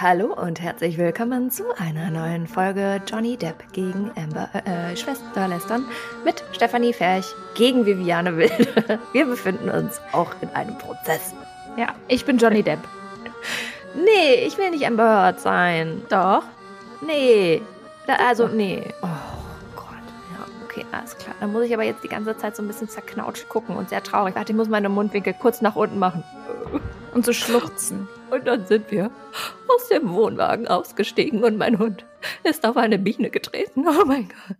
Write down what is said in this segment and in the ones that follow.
Hallo und herzlich willkommen zu einer neuen Folge Johnny Depp gegen Amber äh, Schwesterlästern mit Stefanie Ferch gegen Viviane Wilde. Wir befinden uns auch in einem Prozess. Ja, ich bin Johnny Depp. Nee, ich will nicht Amber Heard sein. Doch. Nee. Da, also, nee. Oh Gott. Ja, okay, alles klar. Dann muss ich aber jetzt die ganze Zeit so ein bisschen zerknautscht gucken und sehr traurig. Warte, ich muss meine Mundwinkel kurz nach unten machen. Und so schluchzen. Und dann sind wir aus dem Wohnwagen ausgestiegen und mein Hund ist auf eine Biene getreten. Oh mein Gott.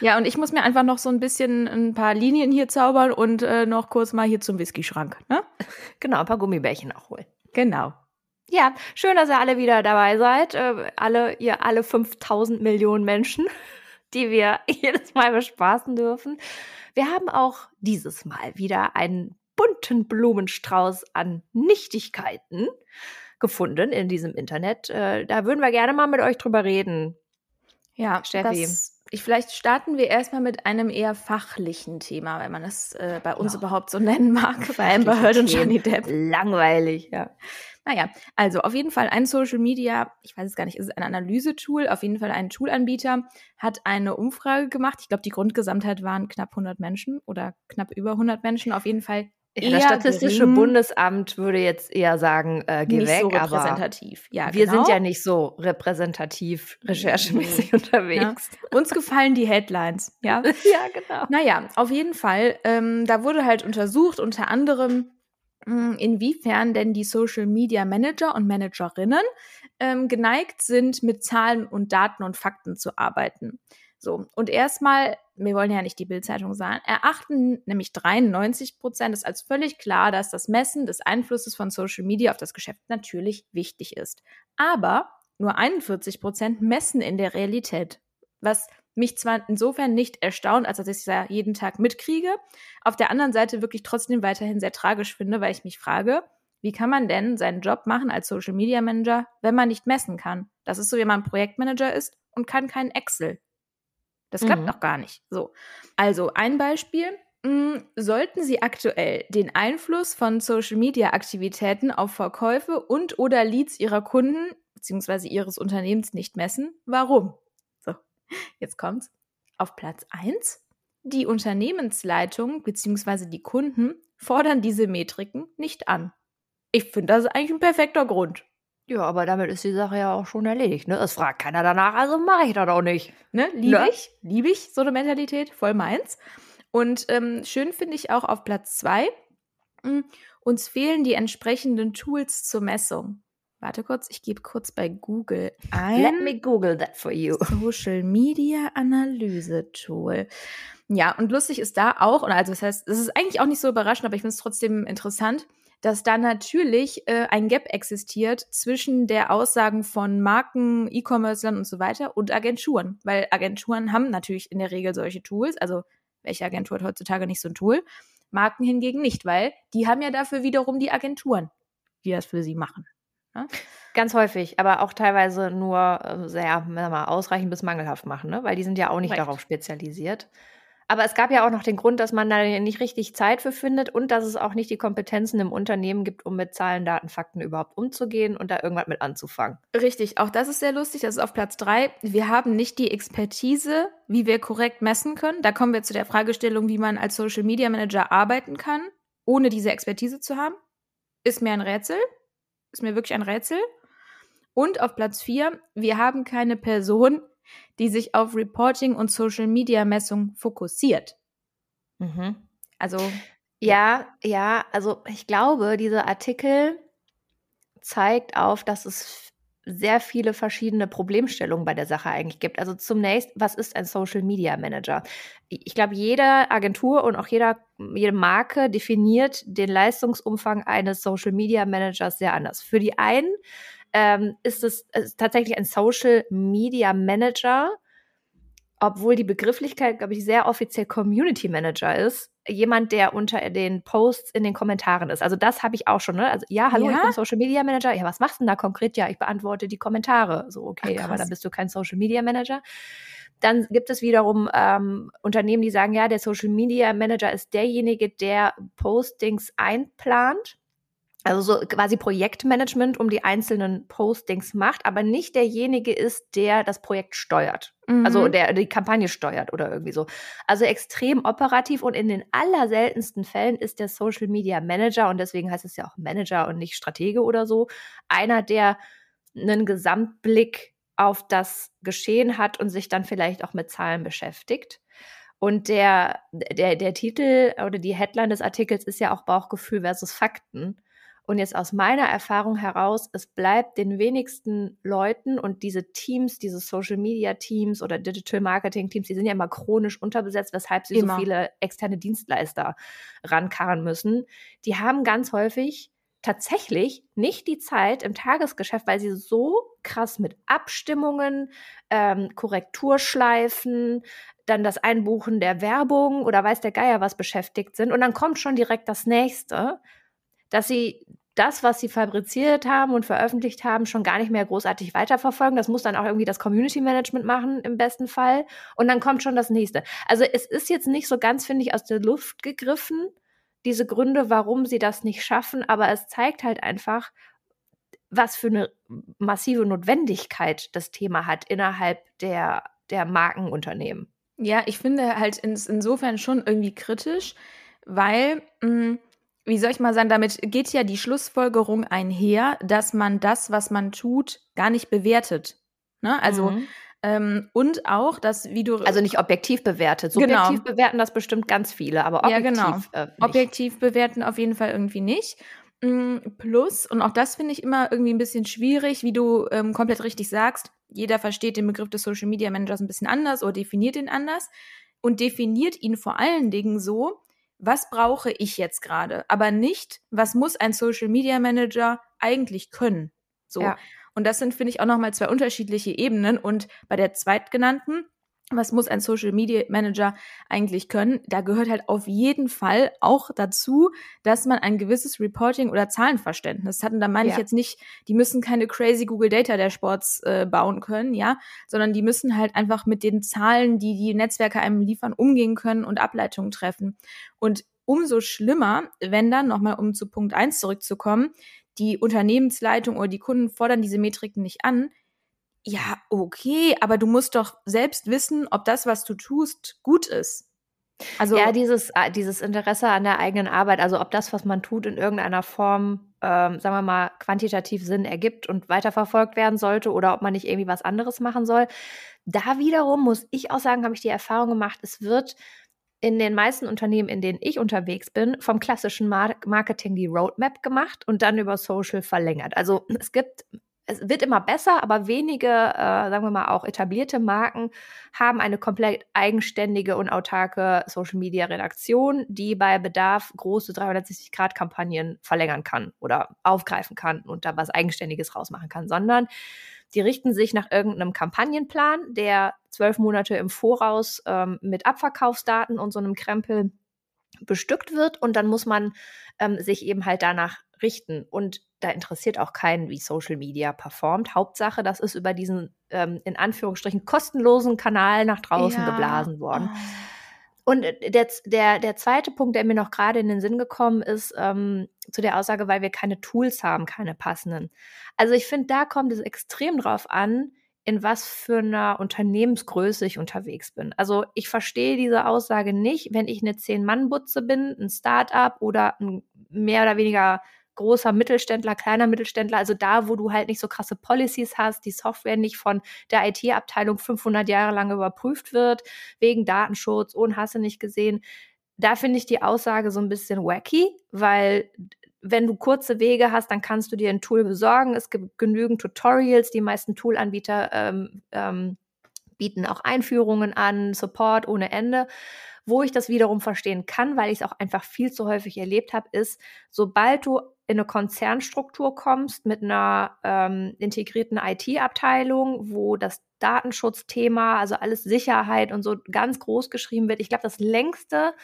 Ja, und ich muss mir einfach noch so ein bisschen ein paar Linien hier zaubern und äh, noch kurz mal hier zum Whisky-Schrank. Ne? Genau, ein paar Gummibärchen auch holen. Genau. Ja, schön, dass ihr alle wieder dabei seid. Äh, alle, ihr alle 5000 Millionen Menschen, die wir jedes Mal bespaßen dürfen. Wir haben auch dieses Mal wieder einen bunten Blumenstrauß an Nichtigkeiten gefunden in diesem Internet. Äh, da würden wir gerne mal mit euch drüber reden. Ja, Steffi. Das, ich, vielleicht starten wir erstmal mit einem eher fachlichen Thema, wenn man das äh, bei uns ja. überhaupt so nennen mag, bei Amber Heard und Johnny Depp. Langweilig, ja. Naja, also auf jeden Fall ein Social Media, ich weiß es gar nicht, ist es ein Analysetool, auf jeden Fall ein Toolanbieter, hat eine Umfrage gemacht. Ich glaube, die Grundgesamtheit waren knapp 100 Menschen oder knapp über 100 Menschen. Auf jeden Fall ja, das Statistische gering, Bundesamt würde jetzt eher sagen, äh, geh nicht weg, so repräsentativ. Ja, wir genau. sind ja nicht so repräsentativ recherchemäßig nee. unterwegs. Ja. Uns gefallen die Headlines, ja. ja, genau. Naja, auf jeden Fall, ähm, da wurde halt untersucht, unter anderem, mh, hm, inwiefern denn die Social Media Manager und Managerinnen ähm, geneigt sind, mit Zahlen und Daten und Fakten zu arbeiten. So, und erstmal, wir wollen ja nicht die Bildzeitung sagen, erachten nämlich 93 Prozent es als völlig klar, dass das Messen des Einflusses von Social Media auf das Geschäft natürlich wichtig ist. Aber nur 41 Prozent messen in der Realität, was mich zwar insofern nicht erstaunt, als dass ich es ja jeden Tag mitkriege, auf der anderen Seite wirklich trotzdem weiterhin sehr tragisch finde, weil ich mich frage, wie kann man denn seinen Job machen als Social Media Manager, wenn man nicht messen kann? Das ist so, wie man Projektmanager ist und kann kein Excel. Das klappt mhm. noch gar nicht. So. Also ein Beispiel. Hm, sollten Sie aktuell den Einfluss von Social-Media-Aktivitäten auf Verkäufe und oder Leads Ihrer Kunden bzw. Ihres Unternehmens nicht messen? Warum? So, jetzt kommt's. Auf Platz 1. Die Unternehmensleitung bzw. die Kunden fordern diese Metriken nicht an. Ich finde, das ist eigentlich ein perfekter Grund. Ja, aber damit ist die Sache ja auch schon erledigt, ne? Es fragt keiner danach, also mache ich das auch nicht. Ne? Liebe ne? ich, liebe ich so eine Mentalität, voll meins. Und ähm, schön finde ich auch auf Platz zwei, mh, hm, uns fehlen die entsprechenden Tools zur Messung. Warte kurz, ich gebe kurz bei Google ein. Let me Google that for you. Social Media Analyse Tool. Ja, und lustig ist da auch, und also das heißt, es ist eigentlich auch nicht so überraschend, aber ich finde es trotzdem interessant dass da natürlich äh, ein Gap existiert zwischen der Aussagen von Marken, E-Commercern und so weiter und Agenturen. Weil Agenturen haben natürlich in der Regel solche Tools. Also welche Agentur hat heutzutage nicht so ein Tool? Marken hingegen nicht, weil die haben ja dafür wiederum die Agenturen, die das für sie machen. Ne? Ganz häufig, aber auch teilweise nur äh, sehr mal, ausreichend bis mangelhaft machen, ne? weil die sind ja auch nicht Recht. darauf spezialisiert. Aber es gab ja auch noch den Grund, dass man da nicht richtig Zeit für findet und dass es auch nicht die Kompetenzen im Unternehmen gibt, um mit Zahlen, Daten, Fakten überhaupt umzugehen und da irgendwas mit anzufangen. Richtig, auch das ist sehr lustig. Das ist auf Platz drei. Wir haben nicht die Expertise, wie wir korrekt messen können. Da kommen wir zu der Fragestellung, wie man als Social Media Manager arbeiten kann, ohne diese Expertise zu haben. Ist mir ein Rätsel. Ist mir wirklich ein Rätsel. Und auf Platz vier, wir haben keine Person, die sich auf Reporting und Social Media Messung fokussiert. Mhm. Also ja, ja, also ich glaube, dieser Artikel zeigt auf, dass es sehr viele verschiedene Problemstellungen bei der Sache eigentlich gibt. Also zunächst, was ist ein Social Media Manager? Ich glaube, jede Agentur und auch jeder, jede Marke definiert den Leistungsumfang eines Social Media Managers sehr anders. Für die einen ähm, ist es ist tatsächlich ein Social Media Manager, obwohl die Begrifflichkeit, glaube ich, sehr offiziell Community Manager ist. Jemand, der unter den Posts in den Kommentaren ist. Also das habe ich auch schon. Ne? Also ja, hallo, ja? ich bin Social Media Manager. Ja, was machst du denn da konkret? Ja, ich beantworte die Kommentare. So okay, Ach, aber dann bist du kein Social Media Manager. Dann gibt es wiederum ähm, Unternehmen, die sagen, ja, der Social Media Manager ist derjenige, der Postings einplant also so quasi Projektmanagement um die einzelnen Postings macht, aber nicht derjenige ist, der das Projekt steuert. Mhm. Also der die Kampagne steuert oder irgendwie so. Also extrem operativ und in den allerseltensten Fällen ist der Social Media Manager und deswegen heißt es ja auch Manager und nicht Stratege oder so, einer, der einen Gesamtblick auf das Geschehen hat und sich dann vielleicht auch mit Zahlen beschäftigt. Und der, der, der Titel oder die Headline des Artikels ist ja auch Bauchgefühl versus Fakten. Und jetzt aus meiner Erfahrung heraus, es bleibt den wenigsten Leuten und diese Teams, diese Social Media Teams oder Digital Marketing Teams, die sind ja immer chronisch unterbesetzt, weshalb sie immer. so viele externe Dienstleister rankarren müssen. Die haben ganz häufig tatsächlich nicht die Zeit im Tagesgeschäft, weil sie so krass mit Abstimmungen, ähm, Korrekturschleifen, dann das Einbuchen der Werbung oder weiß der Geier was beschäftigt sind. Und dann kommt schon direkt das nächste dass sie das, was sie fabriziert haben und veröffentlicht haben, schon gar nicht mehr großartig weiterverfolgen. Das muss dann auch irgendwie das Community Management machen, im besten Fall. Und dann kommt schon das nächste. Also es ist jetzt nicht so ganz, finde ich, aus der Luft gegriffen, diese Gründe, warum sie das nicht schaffen, aber es zeigt halt einfach, was für eine massive Notwendigkeit das Thema hat innerhalb der, der Markenunternehmen. Ja, ich finde halt ins, insofern schon irgendwie kritisch, weil mh, mm, wie soll ich mal sagen, damit geht ja die Schlussfolgerung einher, dass man das, was man tut, gar nicht bewertet. Ne? Also mhm. ähm, und auch, dass wie du also nicht objektiv bewertet. Subjektiv genau. bewerten das bestimmt ganz viele, aber objektiv ja, genau. Äh, objektiv bewerten auf jeden Fall irgendwie nicht. Mm, plus, und auch das finde ich immer irgendwie ein bisschen schwierig, wie du ähm, komplett richtig sagst, jeder versteht den Begriff des Social Media Managers ein bisschen anders oder definiert ihn anders und definiert ihn vor allen Dingen so, was brauche ich jetzt gerade, aber nicht, was muss ein Social Media Manager eigentlich können. So. Ja. Und das sind, finde ich, auch nochmal zwei unterschiedliche Ebenen. Und bei der zweitgenannten was muss ein Social Media Manager eigentlich können? Da gehört halt auf jeden Fall auch dazu, dass man ein gewisses Reporting oder Zahlenverständnis hat. Und da meine ja. ich jetzt nicht, die müssen keine crazy Google Data Dashboards äh, bauen können, ja, sondern die müssen halt einfach mit den Zahlen, die die Netzwerke einem liefern, umgehen können und Ableitungen treffen. Und umso schlimmer, wenn dann, nochmal um zu Punkt eins zurückzukommen, die Unternehmensleitung oder die Kunden fordern diese Metriken nicht an, ja, okay, aber du musst doch selbst wissen, ob das, was du tust, gut ist. Also ja, dieses, äh, dieses Interesse an der eigenen Arbeit, also ob das, was man tut, in irgendeiner Form, ähm, sagen wir mal, quantitativ Sinn ergibt und weiterverfolgt werden sollte oder ob man nicht irgendwie was anderes machen soll. Da wiederum muss ich auch sagen, habe ich die Erfahrung gemacht, es wird in den meisten Unternehmen, in denen ich unterwegs bin, vom klassischen Marketing die Roadmap gemacht und dann über Social verlängert. Also es gibt es wird immer besser, aber wenige, äh, sagen wir mal, auch etablierte Marken haben eine komplett eigenständige und autarke Social-Media-Redaktion, die bei Bedarf große 360-Grad-Kampagnen verlängern kann oder aufgreifen kann und da was Eigenständiges rausmachen kann, sondern die richten sich nach irgendeinem Kampagnenplan, der zwölf Monate im Voraus ähm, mit Abverkaufsdaten und so einem Krempel bestückt wird und dann muss man ähm, sich eben halt danach richten. Und da interessiert auch keinen, wie Social Media performt. Hauptsache, das ist über diesen ähm, in Anführungsstrichen kostenlosen Kanal nach draußen ja. geblasen worden. Oh. Und äh, der, der, der zweite Punkt, der mir noch gerade in den Sinn gekommen ist, ähm, zu der Aussage, weil wir keine Tools haben, keine passenden. Also ich finde, da kommt es extrem drauf an, in was für einer Unternehmensgröße ich unterwegs bin. Also ich verstehe diese Aussage nicht, wenn ich eine Zehn-Mann-Butze bin, ein Start-up oder ein mehr oder weniger großer Mittelständler, kleiner Mittelständler, also da, wo du halt nicht so krasse Policies hast, die Software nicht von der IT-Abteilung 500 Jahre lang überprüft wird, wegen Datenschutz und hast du nicht gesehen. Da finde ich die Aussage so ein bisschen wacky, weil wenn du kurze Wege hast, dann kannst du dir ein Tool besorgen. Es gibt genügend Tutorials. Die meisten Toolanbieter ähm, ähm, bieten auch Einführungen an, Support ohne Ende. Wo ich das wiederum verstehen kann, weil ich es auch einfach viel zu häufig erlebt habe, ist, sobald du in eine Konzernstruktur kommst mit einer ähm, integrierten IT-Abteilung, wo das Datenschutzthema, also alles Sicherheit und so ganz groß geschrieben wird. Ich glaube, das längste,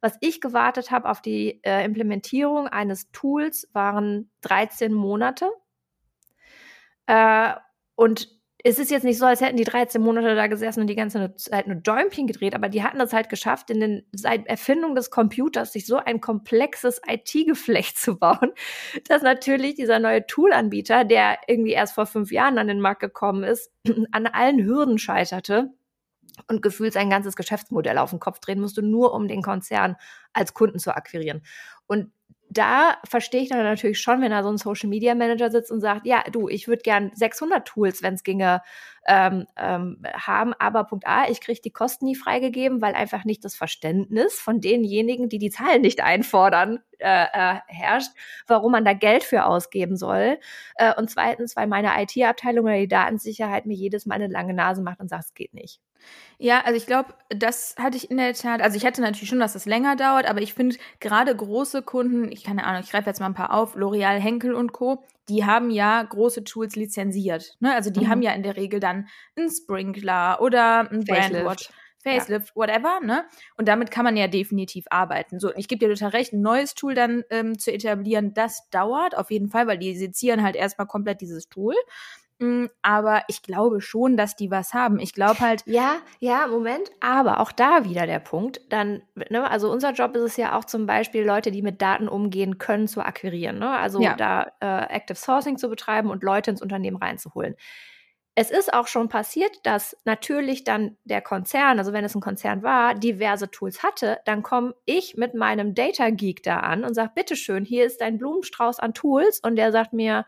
was ich gewartet habe auf die äh, Implementierung eines Tools, waren 13 Monate. Äh, und es ist jetzt nicht so, als hätten die 13 Monate da gesessen und die ganze Zeit nur Däumchen gedreht, aber die hatten das halt geschafft, in den, seit Erfindung des Computers sich so ein komplexes IT-Geflecht zu bauen, dass natürlich dieser neue Tool-Anbieter, der irgendwie erst vor fünf Jahren an den Markt gekommen ist, an allen Hürden scheiterte und gefühlt sein ganzes Geschäftsmodell auf den Kopf drehen musste, nur um den Konzern als Kunden zu akquirieren. Und da verstehe ich dann natürlich schon, wenn da so ein Social Media Manager sitzt und sagt, ja, du, ich würde gern 600 Tools, wenn es ginge, ähm, ähm, haben, aber Punkt A, ich kriege die Kosten nie freigegeben, weil einfach nicht das Verständnis von denjenigen, die die Zahlen nicht einfordern, äh, äh, herrscht, warum man da Geld für ausgeben soll. Äh, und zweitens, weil meine IT-Abteilung oder die Datensicherheit mir jedes Mal eine lange Nase macht und sagt, es geht nicht. Ja, also ich glaube, das hatte ich in der Tat, also ich hatte natürlich schon, dass das länger dauert, aber ich finde gerade große Kunden, ich keine Ahnung, ich greife jetzt mal ein paar auf, L'Oreal, Henkel und Co., die haben ja große Tools lizenziert. Ne? Also die mhm. haben ja in der Regel dann einen Sprinkler oder ein Brandwatch. Facelift, ja. whatever, ne? Und damit kann man ja definitiv arbeiten. So, ich gebe dir total recht, ein neues Tool dann ähm, zu etablieren, das dauert auf jeden Fall, weil die sezieren halt erstmal komplett dieses Tool. Mm, aber ich glaube schon, dass die was haben. Ich glaube halt. Ja, ja, Moment. Aber auch da wieder der Punkt. Dann, ne, also unser Job ist es ja auch zum Beispiel, Leute, die mit Daten umgehen können, zu akquirieren. Ne? Also ja. da äh, Active Sourcing zu betreiben und Leute ins Unternehmen reinzuholen. Es ist auch schon passiert, dass natürlich dann der Konzern, also wenn es ein Konzern war, diverse Tools hatte, dann komme ich mit meinem Data Geek da an und sage, bitteschön, hier ist dein Blumenstrauß an Tools und der sagt mir,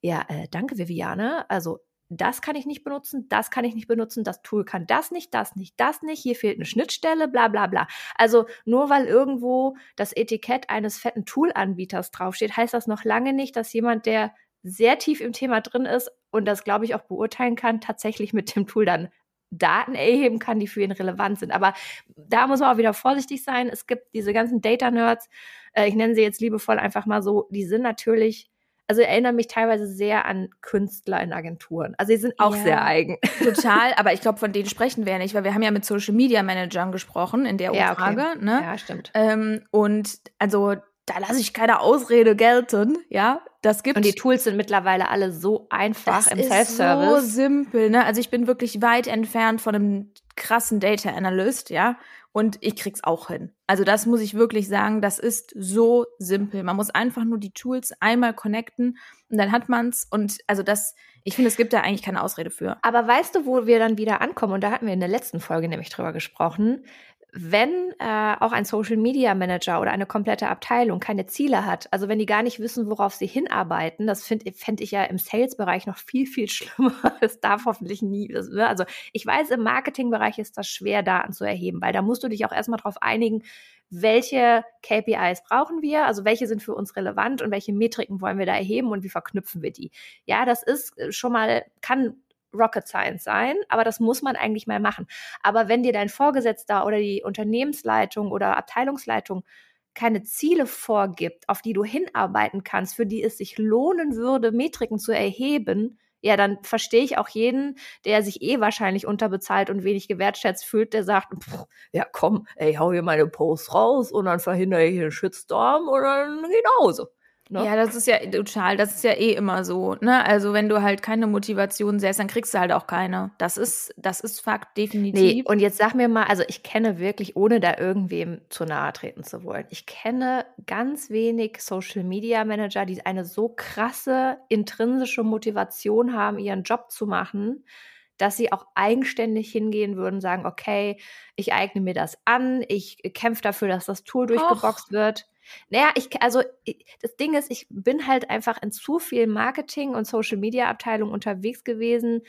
ja, äh, danke Viviane, also das kann ich nicht benutzen, das kann ich nicht benutzen, das Tool kann das nicht, das nicht, das nicht, hier fehlt eine Schnittstelle, bla bla bla. Also nur weil irgendwo das Etikett eines fetten Tool-Anbieters draufsteht, heißt das noch lange nicht, dass jemand, der sehr tief im Thema drin ist und das, glaube ich, auch beurteilen kann, tatsächlich mit dem Tool dann Daten erheben kann, die für ihn relevant sind. Aber da muss man auch wieder vorsichtig sein. Es gibt diese ganzen Data-Nerds, äh, ich nenne sie jetzt liebevoll einfach mal so, die sind natürlich also erinnern mich teilweise sehr an Künstler in Agenturen. Also die sind auch ja, sehr eigen. Total, aber ich glaube, von denen sprechen wir ja nicht, weil wir haben ja mit Social Media Managern gesprochen in der Umfrage. Ja, okay. ne? ja stimmt. Ähm, und also da lasse ich keine Ausrede gelten, ja. Das gibt Und die Tools sind mittlerweile alle so einfach das im Self-Service. So simpel, ne? Also ich bin wirklich weit entfernt von einem krassen Data Analyst, ja. Und ich krieg's auch hin. Also das muss ich wirklich sagen, das ist so simpel. Man muss einfach nur die Tools einmal connecten und dann hat man's. Und also das, ich finde, es gibt da eigentlich keine Ausrede für. Aber weißt du, wo wir dann wieder ankommen? Und da hatten wir in der letzten Folge nämlich drüber gesprochen wenn äh, auch ein Social Media Manager oder eine komplette Abteilung keine Ziele hat, also wenn die gar nicht wissen, worauf sie hinarbeiten, das fände find ich ja im Sales-Bereich noch viel, viel schlimmer. Es darf hoffentlich nie. Das, ne? Also ich weiß, im Marketing-Bereich ist das schwer, Daten zu erheben, weil da musst du dich auch erstmal darauf einigen, welche KPIs brauchen wir, also welche sind für uns relevant und welche Metriken wollen wir da erheben und wie verknüpfen wir die. Ja, das ist äh, schon mal, kann Rocket Science sein, aber das muss man eigentlich mal machen. Aber wenn dir dein Vorgesetzter oder die Unternehmensleitung oder Abteilungsleitung keine Ziele vorgibt, auf die du hinarbeiten kannst, für die es sich lohnen würde, Metriken zu erheben, ja, dann verstehe ich auch jeden, der sich eh wahrscheinlich unterbezahlt und wenig gewertschätzt fühlt, der sagt, ja komm, ey, hau hier meine Post raus und dann verhindere ich einen Shitstorm und dann geh nach Hause. Ne? Ja, das ist ja total, das ist ja eh immer so. Ne? Also wenn du halt keine Motivation setzt, dann kriegst du halt auch keine. Das ist, das ist Fakt, definitiv. Nee, und jetzt sag mir mal, also ich kenne wirklich, ohne da irgendwem zu nahe treten zu wollen, ich kenne ganz wenig Social Media Manager, die eine so krasse intrinsische Motivation haben, ihren Job zu machen, dass sie auch eigenständig hingehen würden, sagen, okay, ich eigne mir das an, ich kämpfe dafür, dass das Tool durchgeboxt Och. wird. Naja, ich, also das Ding ist, ich bin halt einfach in zu viel Marketing- und Social-Media-Abteilung unterwegs gewesen,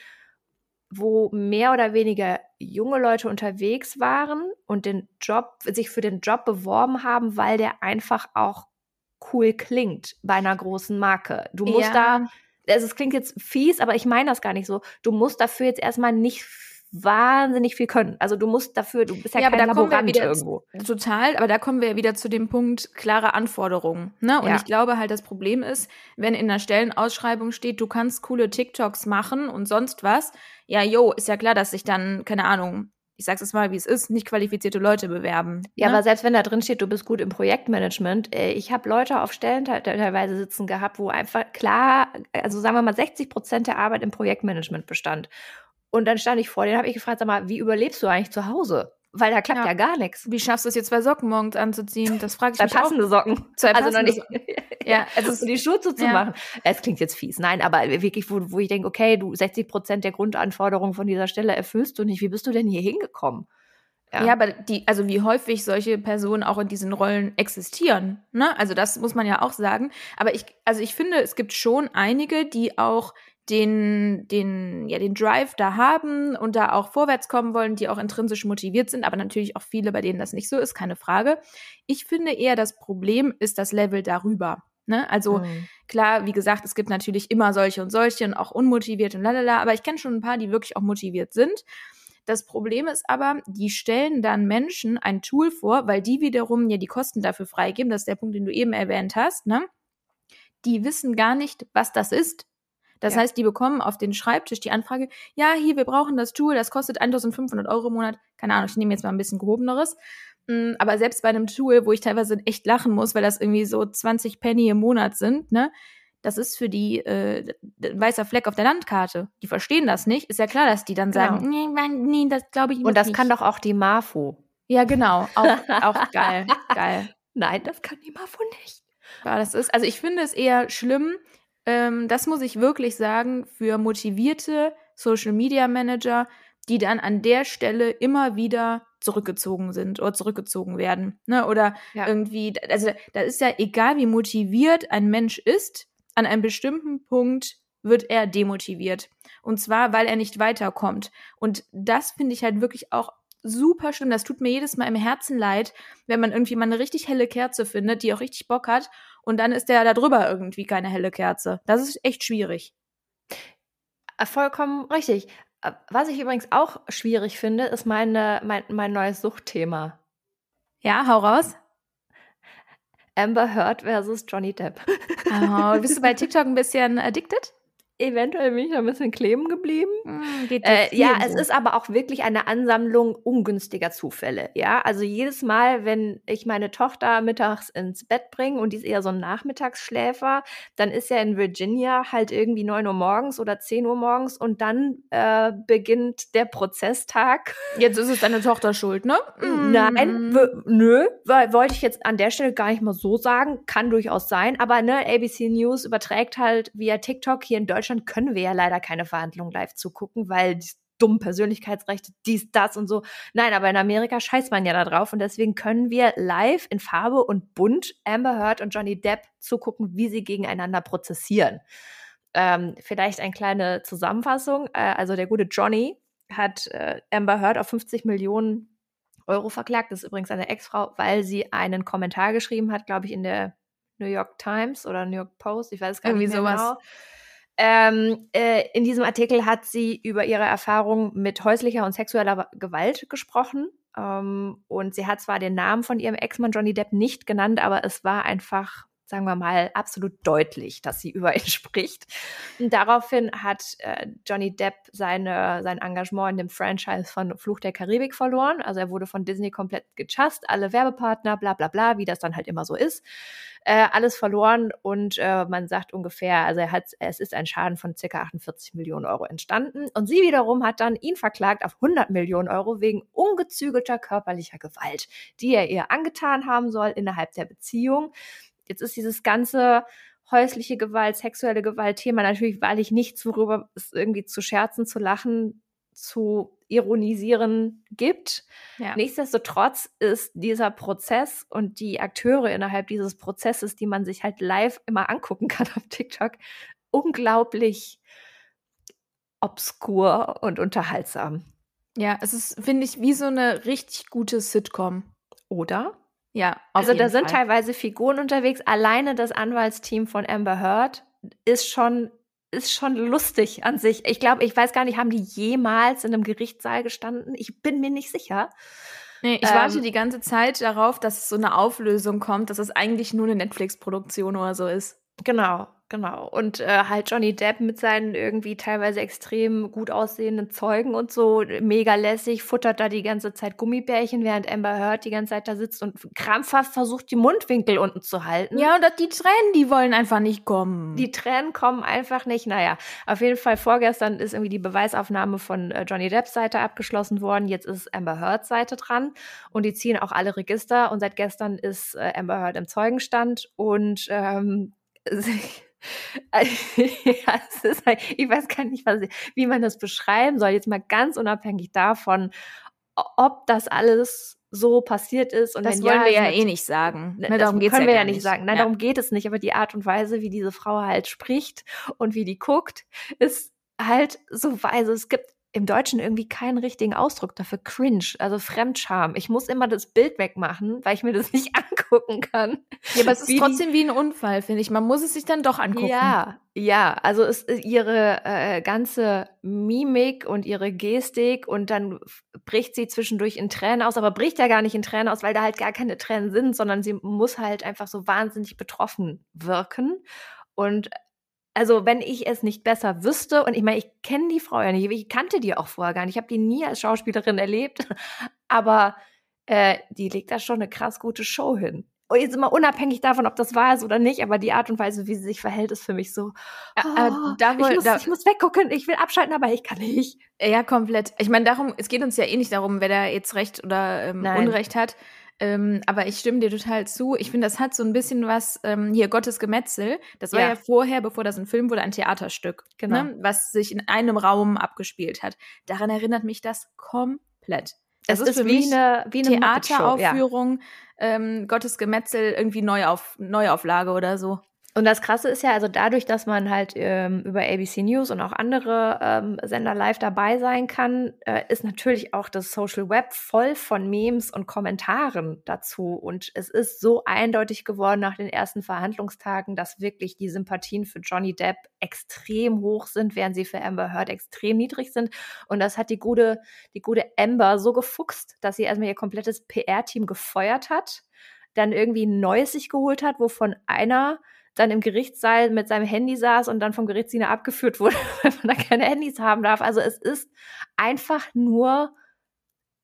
wo mehr oder weniger junge Leute unterwegs waren und den Job, sich für den Job beworben haben, weil der einfach auch cool klingt bei einer großen Marke. Du musst ja. da, also es klingt jetzt fies, aber ich meine das gar nicht so. Du musst dafür jetzt erstmal nicht wahnsinnig viel können. Also du musst dafür, du bist ja, ja kein aber da Laborant kommen wir wieder irgendwo. Total, aber da kommen wir wieder zu dem Punkt klare Anforderungen. Ne? Und ja. ich glaube halt, das Problem ist, wenn in der Stellenausschreibung steht, du kannst coole TikToks machen und sonst was, ja, jo, ist ja klar, dass ich dann, keine Ahnung, ich sag's jetzt mal, wie es ist, nicht qualifizierte Leute bewerben. Ja, ne? aber selbst wenn da drin steht, du bist gut im Projektmanagement, äh, ich habe Leute auf Stellen teilweise sitzen gehabt, wo einfach klar, also sagen wir mal 60 Prozent der Arbeit im Projektmanagement bestand. Und dann stand ich vor denen, habe ich gefragt, sag mal, wie überlebst du eigentlich zu Hause? Weil da klappt ja, ja gar nichts. Wie schaffst du es jetzt zwei Socken morgens anzuziehen? Das frage ich zwei mich passende auch. Socken. Zwei also passende noch nicht. Socken. Ja, also und die Schuhe zuzumachen. Ja. Es klingt jetzt fies. Nein, aber wirklich, wo, wo ich denke, okay, du 60 Prozent der Grundanforderungen von dieser Stelle erfüllst du nicht. Wie bist du denn hier hingekommen? Ja. ja. aber die, also wie häufig solche Personen auch in diesen Rollen existieren, ne? Also das muss man ja auch sagen. Aber ich, also ich finde, es gibt schon einige, die auch den, den, ja, den Drive da haben und da auch vorwärts kommen wollen, die auch intrinsisch motiviert sind, aber natürlich auch viele, bei denen das nicht so ist, keine Frage. Ich finde eher, das Problem ist das Level darüber. Ne? Also mhm. klar, wie gesagt, es gibt natürlich immer solche und solche und auch unmotiviert und lalala, aber ich kenne schon ein paar, die wirklich auch motiviert sind. Das Problem ist aber, die stellen dann Menschen ein Tool vor, weil die wiederum ja die Kosten dafür freigeben. Das ist der Punkt, den du eben erwähnt hast. Ne? Die wissen gar nicht, was das ist. Das ja. heißt, die bekommen auf den Schreibtisch die Anfrage, ja, hier, wir brauchen das Tool, das kostet 1500 Euro im Monat. Keine Ahnung, ich nehme jetzt mal ein bisschen gehobeneres. Mm, aber selbst bei einem Tool, wo ich teilweise echt lachen muss, weil das irgendwie so 20 Penny im Monat sind, ne, das ist für die äh, ein weißer Fleck auf der Landkarte. Die verstehen das nicht. Ist ja klar, dass die dann genau. sagen, nee, nee, das glaube ich nicht. Und das nicht. kann doch auch die Marfo. Ja, genau. Auch, auch geil. geil. Nein, das kann die Marfo nicht. Ja, das ist, also ich finde es eher schlimm, ähm, das muss ich wirklich sagen, für motivierte Social Media Manager, die dann an der Stelle immer wieder zurückgezogen sind oder zurückgezogen werden. Ne? Oder ja. irgendwie, also da ist ja egal, wie motiviert ein Mensch ist, an einem bestimmten Punkt wird er demotiviert. Und zwar, weil er nicht weiterkommt. Und das finde ich halt wirklich auch super schlimm. Das tut mir jedes Mal im Herzen leid, wenn man irgendwie mal eine richtig helle Kerze findet, die auch richtig Bock hat. Und dann ist der da drüber irgendwie keine helle Kerze. Das ist echt schwierig. Äh, vollkommen richtig. Äh, was ich übrigens auch schwierig finde, ist meine, mein, mein neues Suchtthema. Ja, hau raus. Amber Heard versus Johnny Depp. Oh, bist du bei TikTok ein bisschen addicted? Eventuell bin ich ein bisschen kleben geblieben. Hm, äh, ja, es ist aber auch wirklich eine Ansammlung ungünstiger Zufälle. Ja, also jedes Mal, wenn ich meine Tochter mittags ins Bett bringe und die ist eher so ein Nachmittagsschläfer, dann ist ja in Virginia halt irgendwie 9 Uhr morgens oder 10 Uhr morgens und dann äh, beginnt der Prozesstag. Jetzt ist es deine Tochter schuld, ne? Nein, nö, weil wollte ich jetzt an der Stelle gar nicht mal so sagen. Kann durchaus sein, aber ne, ABC News überträgt halt via TikTok hier in Deutschland Deutschland können wir ja leider keine Verhandlungen live zugucken, weil die dummen Persönlichkeitsrechte, dies, das und so. Nein, aber in Amerika scheißt man ja da drauf und deswegen können wir live in Farbe und bunt Amber Heard und Johnny Depp zugucken, wie sie gegeneinander prozessieren. Ähm, vielleicht eine kleine Zusammenfassung. Äh, also der gute Johnny hat äh, Amber Heard auf 50 Millionen Euro verklagt. Das ist übrigens eine Ex-Frau, weil sie einen Kommentar geschrieben hat, glaube ich, in der New York Times oder New York Post. Ich weiß gar Irgendwie nicht mehr sowas. genau ähm, äh, in diesem Artikel hat sie über ihre Erfahrung mit häuslicher und sexueller Gewalt gesprochen. Ähm, und sie hat zwar den Namen von ihrem Ex-Mann Johnny Depp nicht genannt, aber es war einfach sagen wir mal, absolut deutlich, dass sie über ihn spricht. Und daraufhin hat äh, Johnny Depp seine, sein Engagement in dem Franchise von Fluch der Karibik verloren. Also er wurde von Disney komplett gechast, alle Werbepartner, bla bla bla, wie das dann halt immer so ist. Äh, alles verloren und äh, man sagt ungefähr, also er hat, es ist ein Schaden von circa 48 Millionen Euro entstanden. Und sie wiederum hat dann ihn verklagt auf 100 Millionen Euro wegen ungezügelter körperlicher Gewalt, die er ihr angetan haben soll innerhalb der Beziehung. Jetzt ist dieses ganze häusliche Gewalt, sexuelle Gewalt-Thema natürlich, weil ich nichts, worüber es irgendwie zu scherzen, zu lachen, zu ironisieren gibt. Ja. Nichtsdestotrotz ist dieser Prozess und die Akteure innerhalb dieses Prozesses, die man sich halt live immer angucken kann auf TikTok, unglaublich obskur und unterhaltsam. Ja, es ist, finde ich, wie so eine richtig gute Sitcom. Oder? Ja, also da sind Fall. teilweise Figuren unterwegs. Alleine das Anwaltsteam von Amber Heard ist schon ist schon lustig an sich. Ich glaube, ich weiß gar nicht, haben die jemals in einem Gerichtssaal gestanden? Ich bin mir nicht sicher. Nee, ich ähm, warte die ganze Zeit darauf, dass so eine Auflösung kommt, dass es eigentlich nur eine Netflix-Produktion oder so ist. Genau. Genau. Und äh, halt Johnny Depp mit seinen irgendwie teilweise extrem gut aussehenden Zeugen und so, mega lässig, futtert da die ganze Zeit Gummibärchen, während Amber Heard die ganze Zeit da sitzt und krampfhaft versucht, die Mundwinkel unten zu halten. Ja, und die Tränen, die wollen einfach nicht kommen. Die Tränen kommen einfach nicht. Naja, auf jeden Fall vorgestern ist irgendwie die Beweisaufnahme von äh, Johnny Depps Seite abgeschlossen worden. Jetzt ist Amber Heards Seite dran und die ziehen auch alle Register und seit gestern ist äh, Amber Heard im Zeugenstand und ähm, ja, ist, ich weiß gar nicht, was, wie man das beschreiben soll. Jetzt mal ganz unabhängig davon, ob das alles so passiert ist. Und das wollen ja, wir ja eh nicht sagen. Ne, darum geht's können ja wir ja nicht sagen. Nein, ja. darum geht es nicht. Aber die Art und Weise, wie diese Frau halt spricht und wie die guckt, ist halt so weise. Es gibt im Deutschen irgendwie keinen richtigen Ausdruck dafür. Cringe, also Fremdscham. Ich muss immer das Bild wegmachen, weil ich mir das nicht angucken kann. Ja, aber es ist trotzdem wie ein Unfall, finde ich. Man muss es sich dann doch angucken. Ja, ja. Also es, ist ihre äh, ganze Mimik und ihre Gestik und dann bricht sie zwischendurch in Tränen aus, aber bricht ja gar nicht in Tränen aus, weil da halt gar keine Tränen sind, sondern sie muss halt einfach so wahnsinnig betroffen wirken. Und also wenn ich es nicht besser wüsste, und ich meine, ich kenne die Frau ja nicht, ich kannte die auch vorher gar nicht, ich habe die nie als Schauspielerin erlebt, aber äh, die legt da schon eine krass gute Show hin. Und jetzt immer unabhängig davon, ob das wahr ist oder nicht, aber die Art und Weise, wie sie sich verhält, ist für mich so. Äh, äh, oh, da, ich, muss, da, ich muss weggucken, ich will abschalten, aber ich kann nicht. Ja, komplett. Ich meine, darum, es geht uns ja eh nicht darum, wer da jetzt Recht oder ähm, Unrecht hat. Ähm, aber ich stimme dir total zu. Ich finde, das hat so ein bisschen was, ähm, hier Gottes Gemetzel. Das war ja. ja. vorher, bevor das ein Film wurde, ein Theaterstück, genau. ne? was sich in einem Raum abgespielt hat. Daran erinnert mich das komplett. Das, das ist, ist, für wie mich eine, wie eine Theateraufführung, ja. ähm, Gottes Gemetzel, irgendwie Neuauf Neuauflage oder so. Und das Krasse ist ja, also dadurch, dass man halt ähm, über ABC News und auch andere ähm, Sender live dabei sein kann, äh, ist natürlich auch das Social Web voll von Memes und Kommentaren dazu. Und es ist so eindeutig geworden nach den ersten Verhandlungstagen, dass wirklich die Sympathien für Johnny Depp extrem hoch sind, während sie für Amber Heard extrem niedrig sind. Und das hat die gute, die gute Amber so gefuchst, dass sie erstmal ihr komplettes PR-Team gefeuert hat, dann irgendwie ein neues sich geholt hat, wovon einer dann im Gerichtssaal mit seinem Handy saß und dann vom Gerichtsdiener abgeführt wurde, weil man da keine Handys haben darf. Also es ist einfach nur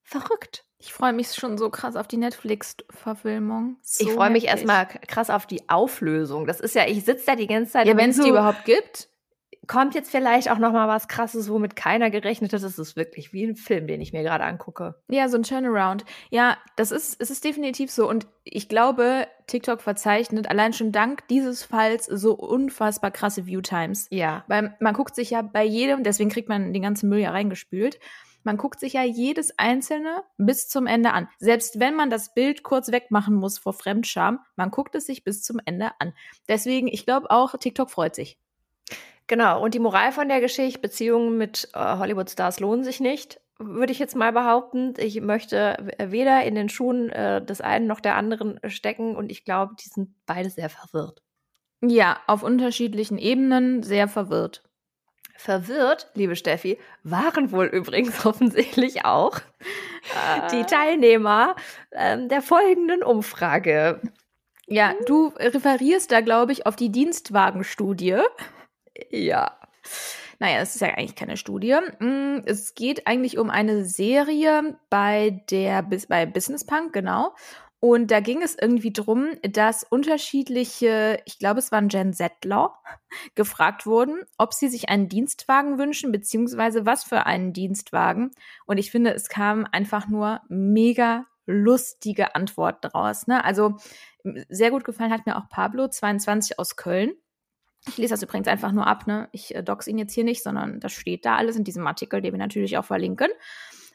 verrückt. Ich freue mich schon so krass auf die Netflix-Verfilmung. So ich freue mich erstmal krass auf die Auflösung. Das ist ja, ich sitze da die ganze Zeit. Ja, wenn es die überhaupt gibt kommt jetzt vielleicht auch noch mal was krasses, womit keiner gerechnet hat. Das ist wirklich wie ein Film, den ich mir gerade angucke. Ja, so ein Turnaround. Ja, das ist es ist definitiv so und ich glaube, TikTok verzeichnet allein schon dank dieses Falls so unfassbar krasse Viewtimes. Ja. Weil man guckt sich ja bei jedem, deswegen kriegt man den ganzen Müll ja reingespült. Man guckt sich ja jedes einzelne bis zum Ende an. Selbst wenn man das Bild kurz wegmachen muss vor Fremdscham, man guckt es sich bis zum Ende an. Deswegen, ich glaube auch, TikTok freut sich. Genau, und die Moral von der Geschichte, Beziehungen mit äh, Hollywood-Stars lohnen sich nicht, würde ich jetzt mal behaupten. Ich möchte weder in den Schuhen äh, des einen noch der anderen stecken und ich glaube, die sind beide sehr verwirrt. Ja, auf unterschiedlichen Ebenen sehr verwirrt. Verwirrt, liebe Steffi, waren wohl übrigens offensichtlich auch äh. die Teilnehmer äh, der folgenden Umfrage. Ja, du referierst da, glaube ich, auf die Dienstwagenstudie. Ja. Naja, es ist ja eigentlich keine Studie. Mm, es geht eigentlich um eine Serie bei der bei Business Punk, genau. Und da ging es irgendwie drum, dass unterschiedliche, ich glaube, es waren Gen Zler, gefragt wurden, ob sie sich einen Dienstwagen wünschen, beziehungsweise was für einen Dienstwagen. Und ich finde, es kamen einfach nur mega lustige Antworten draus. Ne? Also sehr gut gefallen hat mir auch Pablo, 22 aus Köln. Ich lese das übrigens einfach nur ab, ne? Ich äh, dox ihn jetzt hier nicht, sondern das steht da alles in diesem Artikel, den wir natürlich auch verlinken.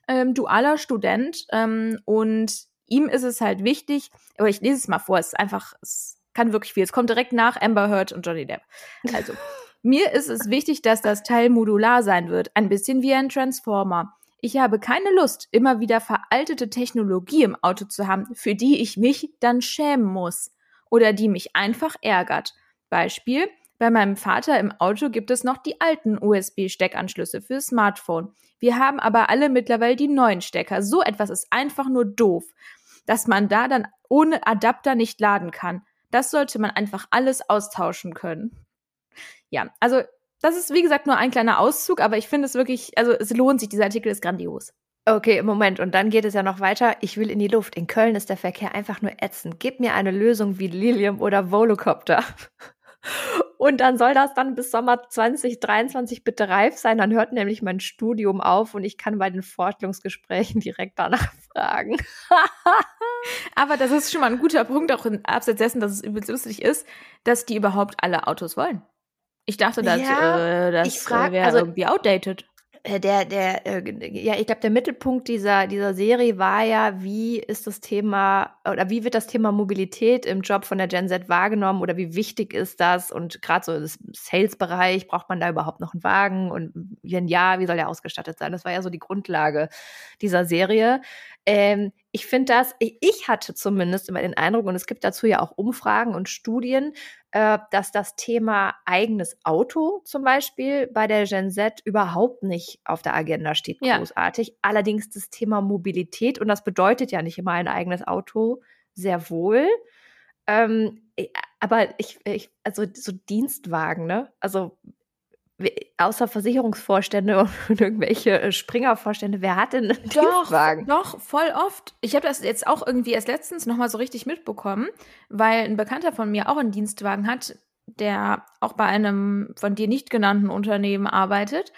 Ähm, dualer Student ähm, und ihm ist es halt wichtig, aber ich lese es mal vor, es ist einfach, es kann wirklich viel. Es kommt direkt nach Amber Heard und Johnny Depp. Also, mir ist es wichtig, dass das Teil modular sein wird, ein bisschen wie ein Transformer. Ich habe keine Lust, immer wieder veraltete Technologie im Auto zu haben, für die ich mich dann schämen muss oder die mich einfach ärgert. Beispiel, bei meinem Vater im Auto gibt es noch die alten USB-Steckanschlüsse für Smartphone. Wir haben aber alle mittlerweile die neuen Stecker. So etwas ist einfach nur doof, dass man da dann ohne Adapter nicht laden kann. Das sollte man einfach alles austauschen können. Ja, also das ist wie gesagt nur ein kleiner Auszug, aber ich finde es wirklich, also es lohnt sich, dieser Artikel ist grandios. Okay, Moment, und dann geht es ja noch weiter. Ich will in die Luft. In Köln ist der Verkehr einfach nur ätzend. Gib mir eine Lösung wie Lilium oder Volocopter. Und dann soll das dann bis Sommer 2023 bitte reif sein. Dann hört nämlich mein Studium auf und ich kann bei den Vorstellungsgesprächen direkt danach fragen. Aber das ist schon mal ein guter Punkt, auch in abseits dessen, dass es übelst lustig ist, dass die überhaupt alle Autos wollen. Ich dachte, dass, Ja, äh, das ich frag- äh, wäre also- irgendwie outdated. Äh, Der, der, äh, ja, ich glaube, der Mittelpunkt dieser, dieser Serie war ja, wie ist das Thema oder wie wird das Thema Mobilität im Job von der Gen Z wahrgenommen oder wie wichtig ist das? Und gerade so im Sales-Bereich, braucht man da überhaupt noch einen Wagen? Und wenn ja, wie soll der ausgestattet sein? Das war ja so die Grundlage dieser Serie. Ähm, ich finde das, ich, ich hatte zumindest immer den Eindruck, und es gibt dazu ja auch Umfragen und Studien, äh, dass das Thema eigenes Auto zum Beispiel bei der Gen Z überhaupt nicht auf der Agenda steht, Ja. großartig. Allerdings das Thema Mobilität, und das bedeutet ja nicht immer ein eigenes Auto, sehr wohl. Ähm, aber ich, ich, also so Dienstwagen, ne? Also außer Versicherungsvorstände und irgendwelche äh, Springervorstände, wer hat denn einen Dienstwagen? Doch, voll oft. Ich habe das jetzt auch irgendwie erst letztens nochmal so richtig mitbekommen, weil ein Bekannter von mir auch einen Dienstwagen hat, der auch bei einem von dir nicht genannten Unternehmen arbeitet.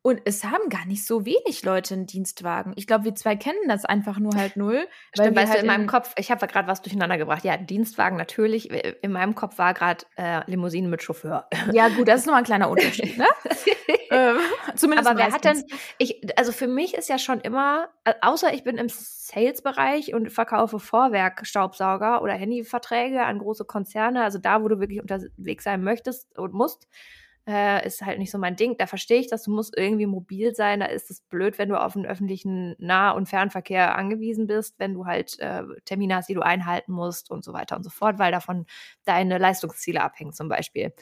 Und es haben gar nicht so wenig Leute einen Dienstwagen. Ich glaube, wir zwei kennen das einfach nur halt null. Stimmt, weißt halt du, in meinem in- Kopf, ich habe gerade was durcheinander gebracht. Ja, Dienstwagen natürlich. In meinem Kopf war gerade äh, Limousinen mit Chauffeur. Ja, gut, das ist nochmal ein kleiner Unterschied, ne? ähm, zumindest Aber wer hat denn, ich, also für mich ist ja schon immer, äh, außer ich bin im Sales-Bereich und verkaufe Vorwerkstaubsauger oder Handyverträge an große Konzerne, also da, wo du wirklich unterwegs sein möchtest und musst, äh, ist halt nicht so mein Ding. Da verstehe ich, dass du musst irgendwie mobil sein. Da ist es blöd, wenn du auf den öffentlichen Nah- und Fernverkehr angewiesen bist, wenn du halt äh, Termine hast, die du einhalten musst und so weiter und so fort, weil davon deine Leistungsziele abhängen zum Beispiel.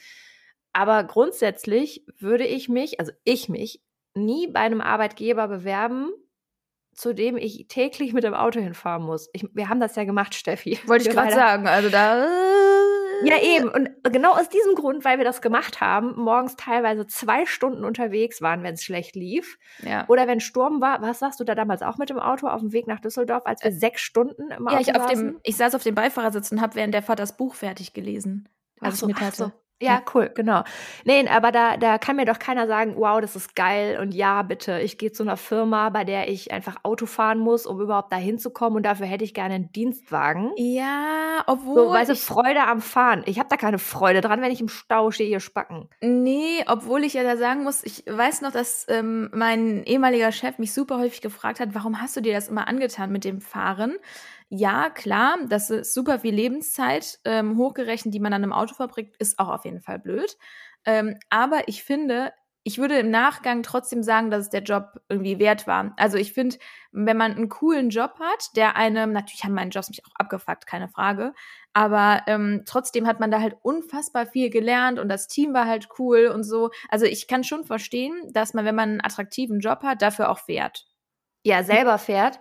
Aber grundsätzlich würde ich mich, also ich mich, nie bei einem Arbeitgeber bewerben, zu dem ich täglich mit dem Auto hinfahren muss. Ich, wir haben das ja gemacht, Steffi. Wollte ich gerade sagen. Also da. Ja, eben. Und genau aus diesem Grund, weil wir das gemacht haben, morgens teilweise zwei Stunden unterwegs waren, wenn es schlecht lief. Ja. Oder wenn Sturm war, was sagst du da damals auch mit dem Auto auf dem Weg nach Düsseldorf, als wir sechs Stunden im Auto Ja, ich, auf dem, ich saß auf dem Beifahrersitz und habe während der Fahrt das Buch fertig gelesen. Was Ach so, ich mit hatte. so. Ja, cool, genau. Nee, aber da, da kann mir doch keiner sagen, wow, das ist geil und ja, bitte, ich gehe zu einer Firma, bei der ich einfach Auto fahren muss, um überhaupt da hinzukommen und dafür hätte ich gerne einen Dienstwagen. Ja, obwohl. So, weißt du, Freude am Fahren. Ich habe da keine Freude dran, wenn ich im Stau stehe, hier spacken. nee, obwohl ich ja da sagen muss, ich weiß noch, dass ähm, mein ehemaliger Chef mich super häufig gefragt hat, warum hast du dir das immer angetan mit dem Fahren? Ja, klar, das ist super viel Lebenszeit ähm, hochgerechnet, die man an einem Auto verbringt, ist auch auf jeden Fall blöd. Ähm, aber ich finde, ich würde im Nachgang trotzdem sagen, dass es der Job irgendwie wert war. Also ich finde, wenn man einen coolen Job hat, der einem, natürlich haben meine Jobs mich auch abgefuckt, keine Frage, aber ähm, trotzdem hat man da halt unfassbar viel gelernt und das Team war halt cool und so. Also ich kann schon verstehen, dass man, wenn man einen attraktiven Job hat, dafür auch fährt. Ja, selber fährt.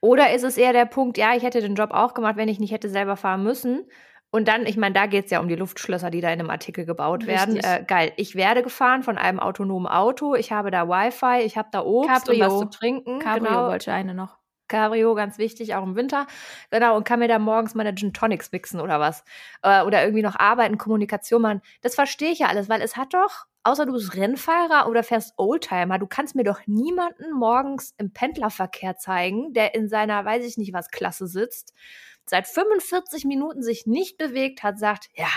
Oder ist es eher der Punkt, ja, ich hätte den Job auch gemacht, wenn ich nicht hätte selber fahren müssen. Und dann, ich meine, da geht es ja um die Luftschlösser, die da in einem Artikel gebaut werden. Äh, geil. Ich werde gefahren von einem autonomen Auto. Ich habe da Wi-Fi, ich habe da Obst Cabrio. und was zu trinken. Cabrio genau. wollte eine noch. Cabrio, ganz wichtig, auch im Winter. Genau, und kann mir da morgens meine Gin Tonics mixen oder was. Äh, oder irgendwie noch arbeiten, Kommunikation machen. Das verstehe ich ja alles, weil es hat doch, außer du bist Rennfahrer oder fährst Oldtimer, du kannst mir doch niemanden morgens im Pendlerverkehr zeigen, der in seiner, weiß ich nicht was, Klasse sitzt, seit 45 Minuten sich nicht bewegt hat, sagt, ja,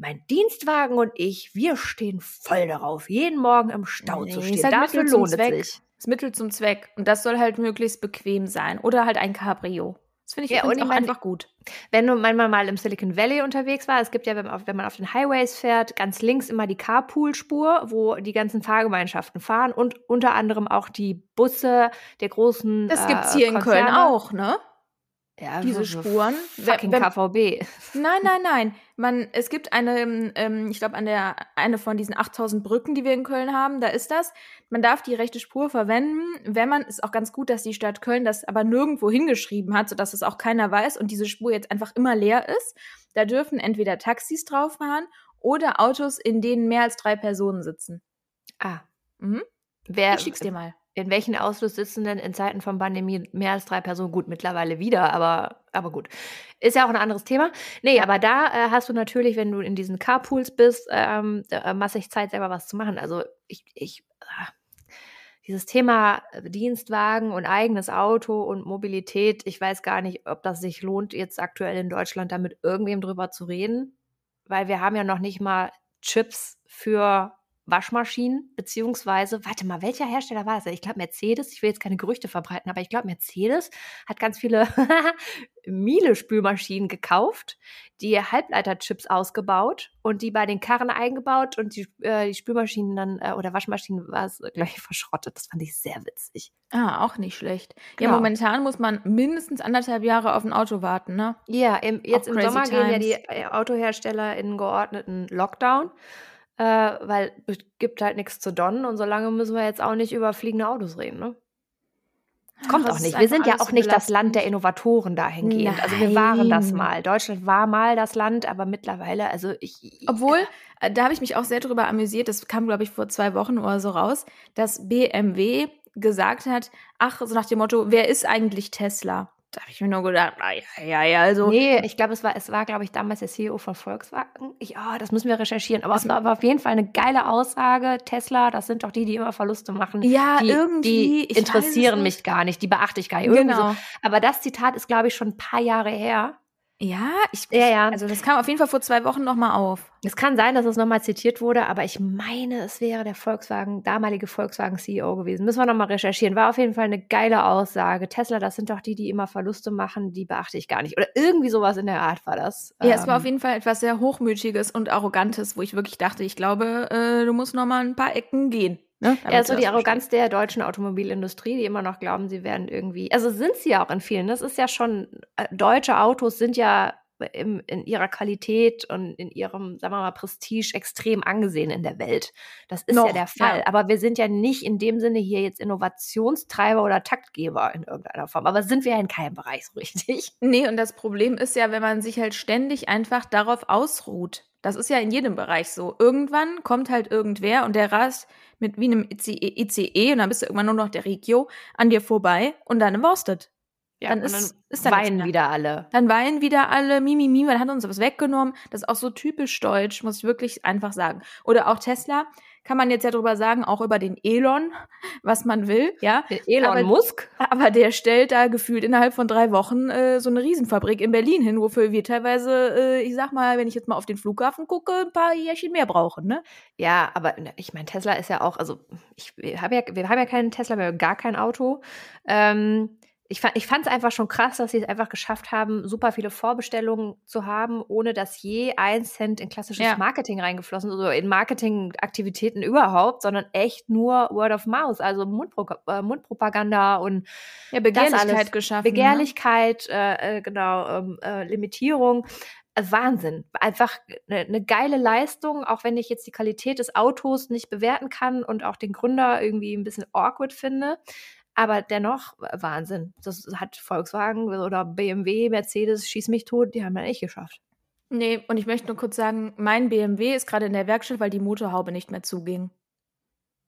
mein Dienstwagen und ich, wir stehen voll darauf, jeden Morgen im Stau Nee, zu ist stehen. halt Dafür Mittel zum lohnt es sich. Das Mittel zum Zweck. Und das soll halt möglichst bequem sein. Oder halt ein Cabrio. Das finde ich Ja, auch einfach gut. wenn du manchmal mal im Silicon Valley unterwegs war, es gibt ja, wenn man auf, wenn man auf den Highways fährt, ganz links immer die Carpool-Spur, wo die ganzen Fahrgemeinschaften fahren und unter anderem auch die Busse der großen. Das äh, gibt's hier in Köln Konzerne. auch, ne? Ja, Diese Spuren. Fucking Wenn- KVB. Nein, nein, nein. Man, es gibt eine, ähm, ich glaube, an der eine von diesen 8000 Brücken, die wir in Köln haben, da ist das. Man darf die rechte Spur verwenden, wenn man, ist auch ganz gut, dass die Stadt Köln das aber nirgendwo hingeschrieben hat, sodass es auch keiner weiß und diese Spur jetzt einfach immer leer ist. Da dürfen entweder Taxis drauf fahren oder Autos, in denen mehr als drei Personen sitzen. Ah. Mhm. Wer, Ich schick's dir mal. In welchen Autos sitzen denn in Zeiten von Pandemie mehr als drei Personen? Gut, mittlerweile wieder, aber, aber gut. Ist ja auch ein anderes Thema. Nee, aber da äh, hast du natürlich, wenn du in diesen Carpools bist, ähm, äh, massig Zeit, selber was zu machen. Also ich, ich, ah, dieses Thema Dienstwagen und eigenes Auto und Mobilität, ich weiß gar nicht, ob das sich lohnt, jetzt aktuell in Deutschland damit irgendwem drüber zu reden, weil wir haben ja noch nicht mal Chips für Waschmaschinen, beziehungsweise, warte mal, welcher Hersteller war das? Ich glaube, Mercedes, ich will jetzt keine Gerüchte verbreiten, aber ich glaube, Mercedes hat ganz viele Miele-Spülmaschinen gekauft, die Halbleiterchips ausgebaut und die bei den Karren eingebaut und die, äh, die Spülmaschinen dann, äh, oder Waschmaschinen war es, glaube ich, verschrottet. Das fand ich sehr witzig. Ah, auch nicht schlecht. Ja, Ja. momentan muss man mindestens anderthalb Jahre auf ein Auto warten, ne? Ja, im, jetzt im crazy Sommer gehen ja times. die Autohersteller in einen geordneten Lockdown, äh, weil es gibt halt nichts zu donnen und solange müssen wir jetzt auch nicht über fliegende Autos reden, ne? Kommt Ach, auch nicht. Wir sind ja auch nicht das belastend. Land der Innovatoren dahingehend. Also wir waren das Nein. mal. Deutschland war mal das Land, aber mittlerweile, also ich. Obwohl, äh, da habe ich mich auch sehr drüber amüsiert, das kam, glaube ich, vor zwei Wochen oder so raus, dass BMW gesagt hat, ach, so nach dem Motto, wer ist eigentlich Tesla? Da habe ich mir nur gedacht, ja, ja, ja, also. Nee, ich glaube, es war, es war, glaube ich, damals der CEO von Volkswagen. Ich, oh, das müssen wir recherchieren. Aber es war aber auf jeden Fall eine geile Aussage. Tesla, das sind doch die, die immer Verluste machen. Ja, die, irgendwie, Die interessieren mich gar nicht. Die beachte ich gar nicht. Irgendwie Genau. so. Aber das Zitat ist, glaube ich, schon ein paar Jahre her. Ja, ich, Ja, ja. Also das kam auf jeden Fall vor zwei Wochen nochmal auf. Es kann sein, dass es nochmal zitiert wurde, aber ich meine, es wäre der Volkswagen, damalige Volkswagen-CEO gewesen. Müssen wir nochmal recherchieren. War auf jeden Fall eine geile Aussage. Tesla, das sind doch die, die immer Verluste machen, die beachte ich gar nicht. Oder irgendwie sowas in der Art war das. Ja, es war Ähm, auf jeden Fall etwas sehr Hochmütiges und Arrogantes, wo ich wirklich dachte, ich glaube, äh, du musst nochmal ein paar Ecken gehen. Ne? Ja, so die Arroganz der deutschen Automobilindustrie, die immer noch glauben, sie werden irgendwie, also sind sie ja auch in vielen. Das ist ja schon, äh, deutsche Autos sind ja im, in ihrer Qualität und in ihrem, sagen wir mal, Prestige extrem angesehen in der Welt. Das ist ja Noch, der Fall. ja. Aber wir sind ja nicht in dem Sinne hier jetzt Innovationstreiber oder Taktgeber in irgendeiner Form. Aber sind wir ja in keinem Bereich so richtig. Nee, und das Problem ist ja, wenn man sich halt ständig einfach darauf ausruht. Das ist ja in jedem Bereich so. Irgendwann kommt halt irgendwer und der rast mit wie einem ICE, ICE und dann bist du irgendwann nur noch der Regio an dir vorbei und dann worstet. Ja, Dann ist- ist da nichts weinen wieder alle. Dann weinen wieder alle, Mimi, Mimi, man hat uns was weggenommen. Das ist auch so typisch deutsch, muss ich wirklich einfach sagen. Oder auch Tesla, kann man jetzt ja drüber sagen, auch über den Elon, was man will, ja. Elon Aber- Musk? Aber der stellt da gefühlt innerhalb von drei Wochen äh, so eine Riesenfabrik in Berlin hin, wofür wir teilweise, äh, ich sag mal, wenn ich jetzt mal auf den Flughafen gucke, ein paar Jährchen mehr brauchen, ne? Ja, aber ne, ich meine, Tesla ist ja auch, also ich habe ja, wir haben ja keinen Tesla, wir haben gar kein Auto. Ähm, ich fand es einfach schon krass, dass sie es einfach geschafft haben, super viele Vorbestellungen zu haben, ohne dass je ein Cent in klassisches Ja. Marketing reingeflossen ist, oder in Marketingaktivitäten überhaupt, sondern echt nur Word of Mouth, also Mundpro äh, Mundpropaganda und Ja, Begehrlichkeit alles. geschaffen. ne? Begehrlichkeit, äh, äh, genau, ähm, äh, Limitierung. Äh, Wahnsinn. Einfach eine ne geile Leistung, auch wenn ich jetzt die Qualität des Autos nicht bewerten kann und auch den Gründer irgendwie ein bisschen awkward finde. Aber dennoch Wahnsinn. Das hat Volkswagen oder BMW, Mercedes, schieß mich tot, die haben ja nicht geschafft. Ne? Nee, und ich möchte nur kurz sagen, mein BMW ist gerade in der Werkstatt, weil die Motorhaube nicht mehr zuging.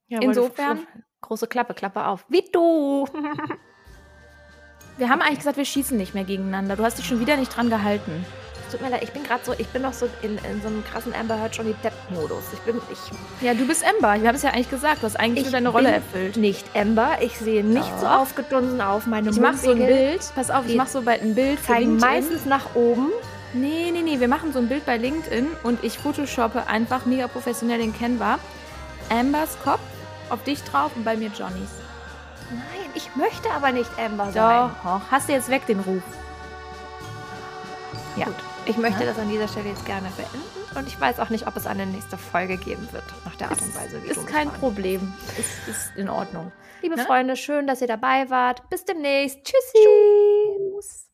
Ja, Insofern- so- Große Klappe, Klappe auf. Wie du! Wir haben eigentlich gesagt, wir schießen nicht mehr gegeneinander. Du hast dich schon wieder nicht dran gehalten. Tut mir leid, ich bin gerade so, ich bin noch so in, in so einem krassen Amber Heard Johnny Depp-Modus. Ich bin, ich Ja, du bist Ember. Wir haben es ja eigentlich gesagt. Du hast eigentlich nur deine Rolle bin erfüllt. Nicht Amber, ich sehe nicht so Doch. aufgedunsen auf. Meine Ich mach so ein Bild. Pass auf, ich Die mach so bald ein Bild. zeigen meistens nach oben. Nee, nee, nee. Wir machen so ein Bild bei LinkedIn und ich photoshoppe einfach mega professionell in Canva. Ambers Kopf auf dich drauf und bei mir Johnnys. Nein, ich möchte aber nicht Amber sein. Doch, hast du jetzt weg den Ruf. Ja. Gut. Ich möchte das an dieser Stelle jetzt gerne beenden und ich weiß auch nicht, ob es eine nächste Folge geben wird, nach der Art und Weise, wie du Ist kein. Problem. Ist, ist in Ordnung. Liebe Ne? Freunde, schön, dass ihr dabei wart. Bis demnächst. Tschüssi. Tschüss.